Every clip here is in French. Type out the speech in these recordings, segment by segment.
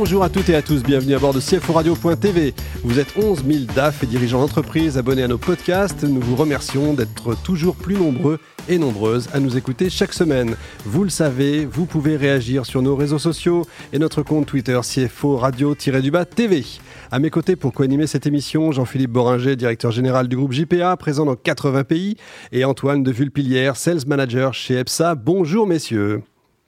Bonjour à toutes et à tous, bienvenue à bord de CFO Radio.tv. Vous êtes 11 000 DAF et dirigeants d'entreprise abonnés à nos podcasts. Nous vous remercions d'être toujours plus nombreux et nombreuses à nous écouter chaque semaine. Vous le savez, vous pouvez réagir sur nos réseaux sociaux et notre compte Twitter CFO Radio-du-bas TV. À mes côtés pour co-animer cette émission, Jean-Philippe Boringer, directeur général du groupe JPA, présent dans 80 pays, et Antoine de Vulpilière, sales manager chez EPSA. Bonjour messieurs.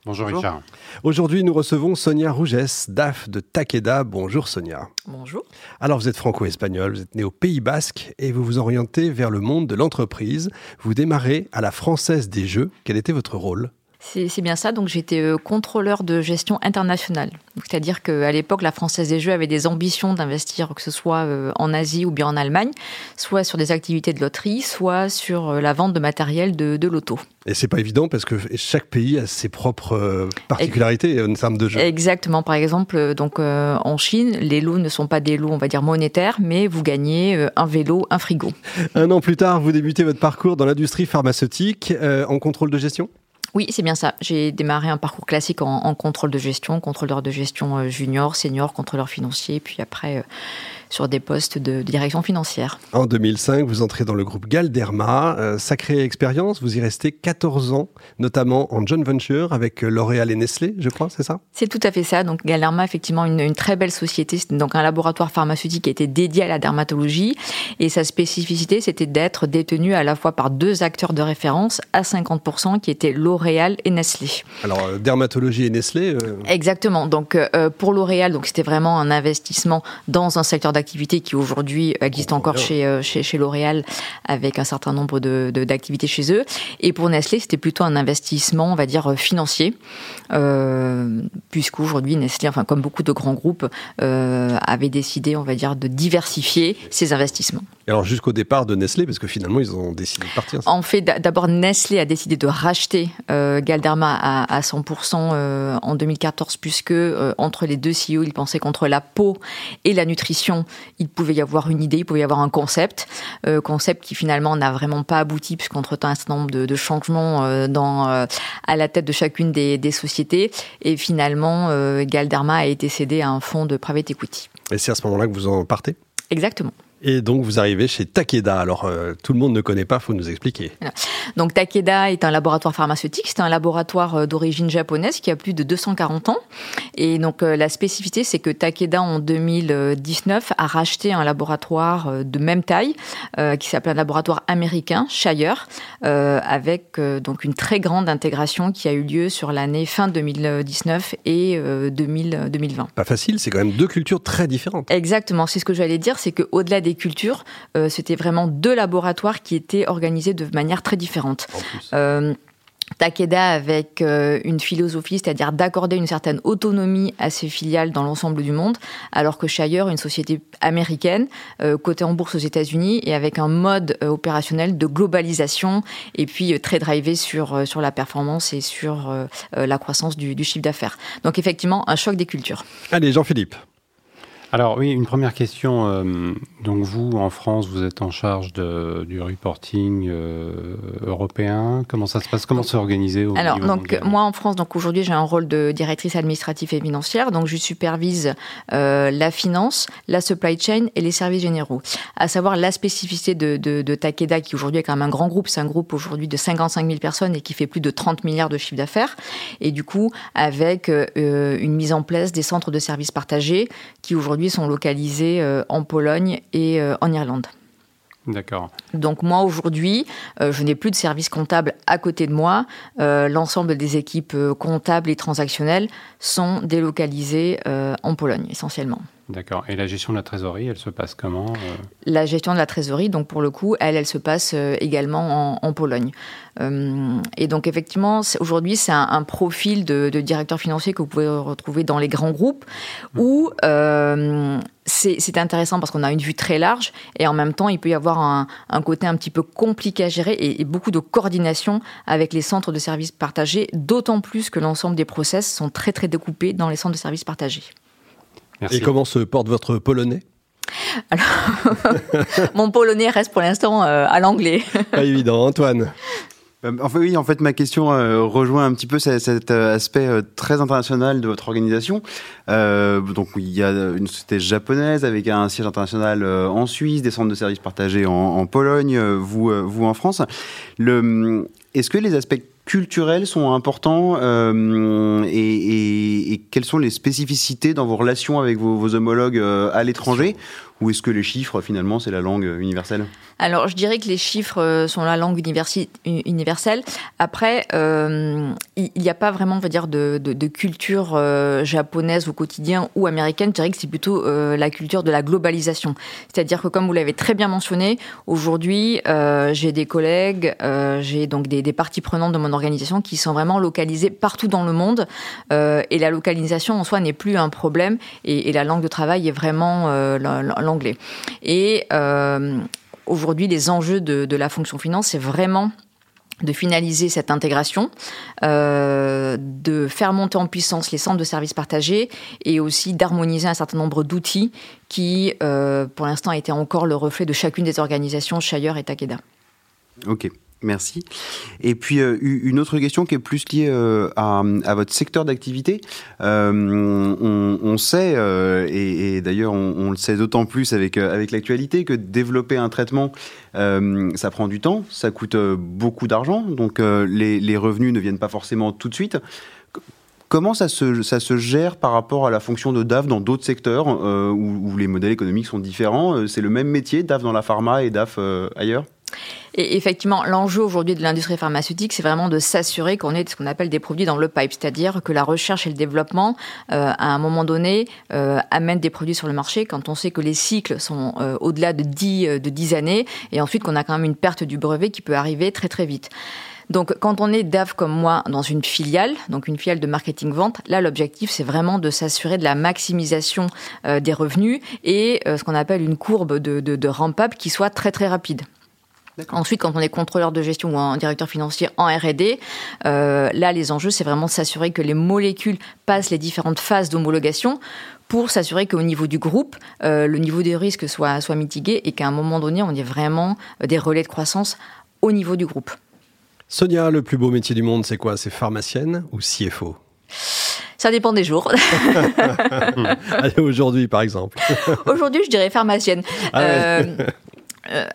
Bonjour, Richard. Aujourd'hui, nous recevons Sonia Rougès, DAF de Takeda. Bonjour Sonia. Bonjour. Alors, vous êtes franco-espagnol, vous êtes né au Pays Basque et vous vous orientez vers le monde de l'entreprise. Vous démarrez à la Française des Jeux. Quel était votre rôle? C'est bien ça. Donc j'étais euh, contrôleur de gestion internationale. C'est-à-dire qu'à l'époque, la Française des Jeux avait des ambitions d'investir, que ce soit euh, en Asie ou bien en Allemagne, soit sur des activités de loterie, soit sur euh, la vente de matériel de, de loto. Et c'est pas évident parce que chaque pays a ses propres particularités en termes de jeux. Exactement. Par exemple, donc en Chine, les lots ne sont pas des lots, on va dire monétaires, mais vous gagnez un vélo, un frigo. Un an plus tard, vous débutez votre parcours dans l'industrie pharmaceutique en contrôle de gestion? Oui, c'est bien ça. J'ai démarré un parcours classique en, contrôle de gestion, contrôleur de gestion euh, junior, senior, contrôleur financier, puis après euh, sur des postes de direction financière. En 2005, vous entrez dans le groupe Galderma. Euh, sacrée expérience, vous y restez 14 ans, notamment en joint venture avec L'Oréal et Nestlé, je crois, c'est ça? C'est tout à fait ça. Donc Galderma, effectivement, une, une très belle société. C'est donc un laboratoire pharmaceutique qui était dédié à la dermatologie. Et sa spécificité, c'était d'être détenu à la fois par deux acteurs de référence à 50%, qui étaient L'Oréal et Nestlé. Alors, euh, dermatologie et Nestlé euh, Exactement. Donc, pour L'Oréal, donc c'était vraiment un investissement dans un secteur d'activité activité qui aujourd'hui existe encore chez, euh, chez, chez L'Oréal avec un certain nombre de, d'activités chez eux. Et pour Nestlé, c'était plutôt un investissement, on va dire, financier, euh, puisqu'aujourd'hui, Nestlé, enfin, comme beaucoup de grands groupes, euh, avait décidé, on va dire, de diversifier ses investissements. Alors, jusqu'au départ de Nestlé, parce que finalement, ils ont décidé de partir. En fait, d'abord, Nestlé a décidé de racheter euh, Galderma à, à 100% euh, en 2014, puisque entre les deux CEO, ils pensaient qu'entre la peau et la nutrition, il pouvait y avoir une idée, il pouvait y avoir un concept, euh, concept qui finalement n'a vraiment pas abouti puisqu'entre-temps un certain nombre de, changements euh, dans, euh, à la tête de chacune des, des sociétés et finalement Galderma a été cédé à un fonds de private equity. Et c'est à ce moment-là que vous en partez? Exactement. Et donc vous arrivez chez Takeda. Alors euh, tout le monde ne connaît pas, faut nous expliquer. Donc Takeda est un laboratoire pharmaceutique. C'est un laboratoire euh, d'origine japonaise qui a plus de 240 ans. Et donc euh, la spécificité, c'est que Takeda en 2019 a racheté un laboratoire de même taille qui s'appelle un laboratoire américain, Shire, avec donc une très grande intégration qui a eu lieu sur l'année fin 2019 et 2020. Pas facile, c'est quand même deux cultures très différentes. Exactement. C'est ce que j'allais dire, c'est qu'au-delà des cultures, euh, c'était vraiment deux laboratoires qui étaient organisés de manière très différente. Euh, Takeda avec euh, une philosophie, c'est-à-dire d'accorder une certaine autonomie à ses filiales dans l'ensemble du monde, alors que Shire, une société américaine, cotée en bourse aux États-Unis et avec un mode opérationnel de globalisation et puis très drivé sur, sur la performance et sur la croissance du, du chiffre d'affaires. Donc effectivement, un choc des cultures. Allez, Jean-Philippe. Alors oui, une première question. Euh, donc vous, en France, vous êtes en charge de, du reporting euh, européen. Comment ça se passe? Comment c'est organisé au Alors donc moi en France, donc aujourd'hui j'ai un rôle de directrice administrative et financière. Donc je supervise euh, la finance, la supply chain et les services généraux. À savoir la spécificité de, de, de Takeda qui aujourd'hui est quand même un grand groupe. C'est un groupe aujourd'hui de 55 000 personnes et qui fait plus de 30 milliards de chiffre d'affaires. Et du coup avec une mise en place des centres de services partagés qui aujourd'hui sont localisés euh, en Pologne et euh, en Irlande. D'accord. Donc moi aujourd'hui, euh, je n'ai plus de service comptable à côté de moi. L'ensemble des équipes comptables et transactionnelles sont délocalisées en Pologne essentiellement. D'accord. Et la gestion de la trésorerie, elle se passe comment euh? La gestion de la trésorerie, donc pour le coup, elle, elle se passe euh, également en, Pologne. Euh, et donc effectivement, aujourd'hui, c'est un, profil de, directeur financier que vous pouvez retrouver dans les grands groupes, où c'est intéressant parce qu'on a une vue très large et en même temps, il peut y avoir un, côté un petit peu compliqué à gérer et, et, beaucoup de coordination avec les centres de services partagés, d'autant plus que l'ensemble des process sont très très découpés dans les centres de services partagés. Et comment se porte votre polonais Alors, mon polonais reste pour l'instant à l'anglais. Pas évident, Antoine. Enfin, oui, en fait, ma question rejoint un petit peu cet, aspect très international de votre organisation. donc, il y a une société japonaise avec un siège international en Suisse, des centres de services partagés en, en Pologne, vous, vous en France. Le, est-ce que les aspects culturels sont importants euh, et, quelles sont les spécificités dans vos relations avec vos, homologues euh, à l'étranger? Ou est-ce que les chiffres, finalement, c'est la langue universelle? Alors, je dirais que les chiffres euh, sont la langue universelle. Après, euh, il n'y a pas vraiment, on va dire, de, culture euh, japonaise au quotidien ou américaine. Je dirais que c'est plutôt la culture de la globalisation. C'est-à-dire que, comme vous l'avez très bien mentionné, aujourd'hui, j'ai des collègues, j'ai donc des, parties prenantes de mon organisation qui sont vraiment localisées partout dans le monde. et la localisation en soi n'est plus un problème. Et, la langue de travail est vraiment Et euh, aujourd'hui, les enjeux de, la fonction finance, c'est vraiment de finaliser cette intégration, euh, de faire monter en puissance les centres de services partagés et aussi d'harmoniser un certain nombre d'outils qui, euh, pour l'instant, étaient encore le reflet de chacune des organisations, Shire et Takeda. Ok. Merci. Et puis euh, une autre question qui est plus liée euh, à, votre secteur d'activité. Euh, on, sait, et, d'ailleurs on, le sait d'autant plus avec, avec l'actualité, que développer un traitement, ça prend du temps, ça coûte beaucoup d'argent, donc les, revenus ne viennent pas forcément tout de suite. Comment ça se, ça se gère par rapport à la fonction de DAF dans d'autres secteurs où, où, les modèles économiques sont différents? C'est le même métier, DAF dans la pharma et DAF ailleurs? Et effectivement, l'enjeu aujourd'hui de l'industrie pharmaceutique, c'est vraiment de s'assurer qu'on ait ce qu'on appelle des produits dans le pipe, c'est-à-dire que la recherche et le développement, euh, à un moment donné, euh, amènent des produits sur le marché quand on sait que les cycles sont euh, au-delà de 10, de 10 années, et ensuite qu'on a quand même une perte du brevet qui peut arriver très très vite. Donc, quand on est DAF comme moi dans une filiale, donc une filiale de marketing-vente, là, l'objectif, c'est vraiment de s'assurer de la maximisation des revenus et ce qu'on appelle une courbe de, de, de ramp-up qui soit très, très rapide. Ensuite, quand on est contrôleur de gestion ou un directeur financier en R&D, euh, là, les enjeux, c'est vraiment de s'assurer que les molécules passent les différentes phases d'homologation pour s'assurer qu'au niveau du groupe, euh, le niveau des risques soit, soit mitigué et qu'à un moment donné, on ait vraiment euh, des relais de croissance au niveau du groupe. Sonia, le plus beau métier du monde, c'est quoi? C'est pharmacienne ou CFO ça dépend des jours. Allez, aujourd'hui, par exemple. aujourd'hui, je dirais pharmacienne. Ah euh,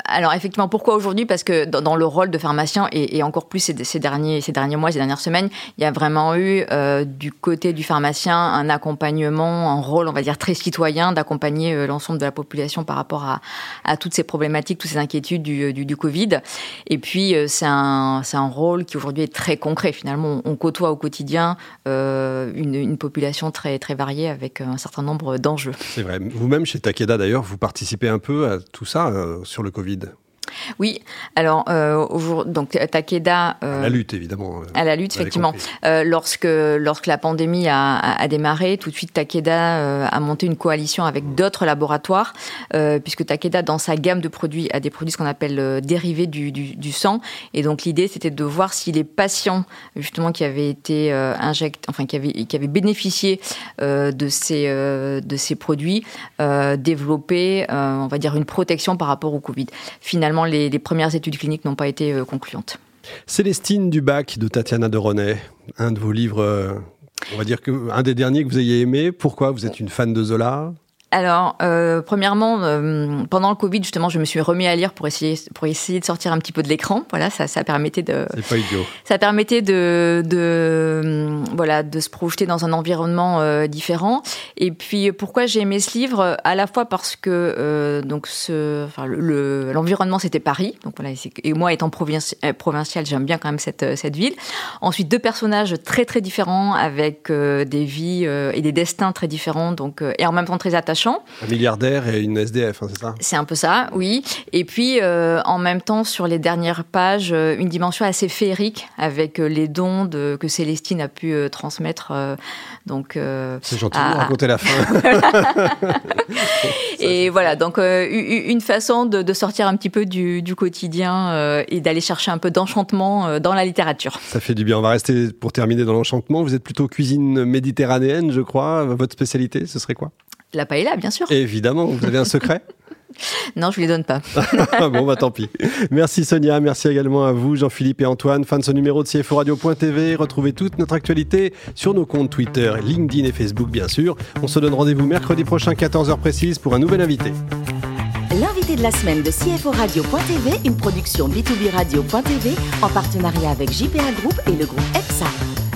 alors effectivement, pourquoi aujourd'hui? Parce que dans, le rôle de pharmacien et, encore plus ces, derniers, ces derniers mois, ces dernières semaines, il y a vraiment eu euh, du côté du pharmacien un accompagnement, un rôle, on va dire très citoyen, d'accompagner euh, l'ensemble de la population par rapport à, toutes ces problématiques, toutes ces inquiétudes du, Covid. Et puis c'est un, un rôle qui aujourd'hui est très concret. Finalement, on, côtoie au quotidien une, une, population très très variée avec un certain nombre d'enjeux. C'est vrai. Vous-même chez Takeda d'ailleurs, vous participez un peu à tout ça sur le Covid oui, alors euh, donc Takeda euh, à la lutte évidemment. à la lutte effectivement. Euh, lorsque lorsque la pandémie a, démarré, tout de suite Takeda euh, a monté une coalition avec d'autres laboratoires, puisque Takeda dans sa gamme de produits a des produits ce qu'on appelle dérivés du, du, sang, et donc l'idée c'était de voir si les patients justement qui avaient été injectés, enfin qui avaient qui avaient bénéficié de ces de ces produits développaient, on va dire une protection par rapport au Covid. Finalement les, premières études cliniques n'ont pas été euh, concluantes. Célestine Dubac de Tatiana de René, un de vos livres, euh, on va dire que un des derniers que vous ayez aimé. Pourquoi Vous êtes une fan de Zola? Alors, euh, premièrement, euh, pendant le Covid, justement, je me suis remis à lire pour essayer, pour essayer de sortir un petit peu de l'écran. Voilà, ça, ça permettait de. C'est pas idiot. Ça permettait de, de, voilà, de se projeter dans un environnement euh, différent. Et puis, pourquoi j'ai aimé ce livre? À la fois parce que donc ce, enfin, le, l'environnement c'était Paris. Donc voilà, et moi étant euh, provincial, j'aime bien quand même cette cette ville. Ensuite, deux personnages très très différents avec des vies et des destins très différents. Donc et en même temps très un milliardaire et une SDF, hein, c'est ça? C'est un peu ça, oui. Et puis, euh, en même temps, sur les dernières pages, euh, une dimension assez féerique avec euh, les dons de, que Célestine a pu transmettre. donc, c'est gentil de raconter la fin. et voilà, donc une façon de, sortir un petit peu du, du quotidien et d'aller chercher un peu d'enchantement dans la littérature. Ça fait du bien. On va rester pour terminer dans l'enchantement. Vous êtes plutôt cuisine méditerranéenne, je crois. Votre spécialité, ce serait quoi? La paella, bien sûr. Évidemment, vous avez un secret Non, je ne les donne pas. bon, bah tant pis. Merci Sonia, merci également à vous, Jean-Philippe et Antoine. Fin de ce numéro de CFO Radio.tv. Retrouvez toute notre actualité sur nos comptes Twitter, LinkedIn et Facebook, bien sûr. On se donne rendez-vous mercredi prochain, 14h précise, pour un nouvel invité. L'invité de la semaine de CFO Radio.tv, une production B2B Radio.tv en partenariat avec JPA Group et le groupe EPSA.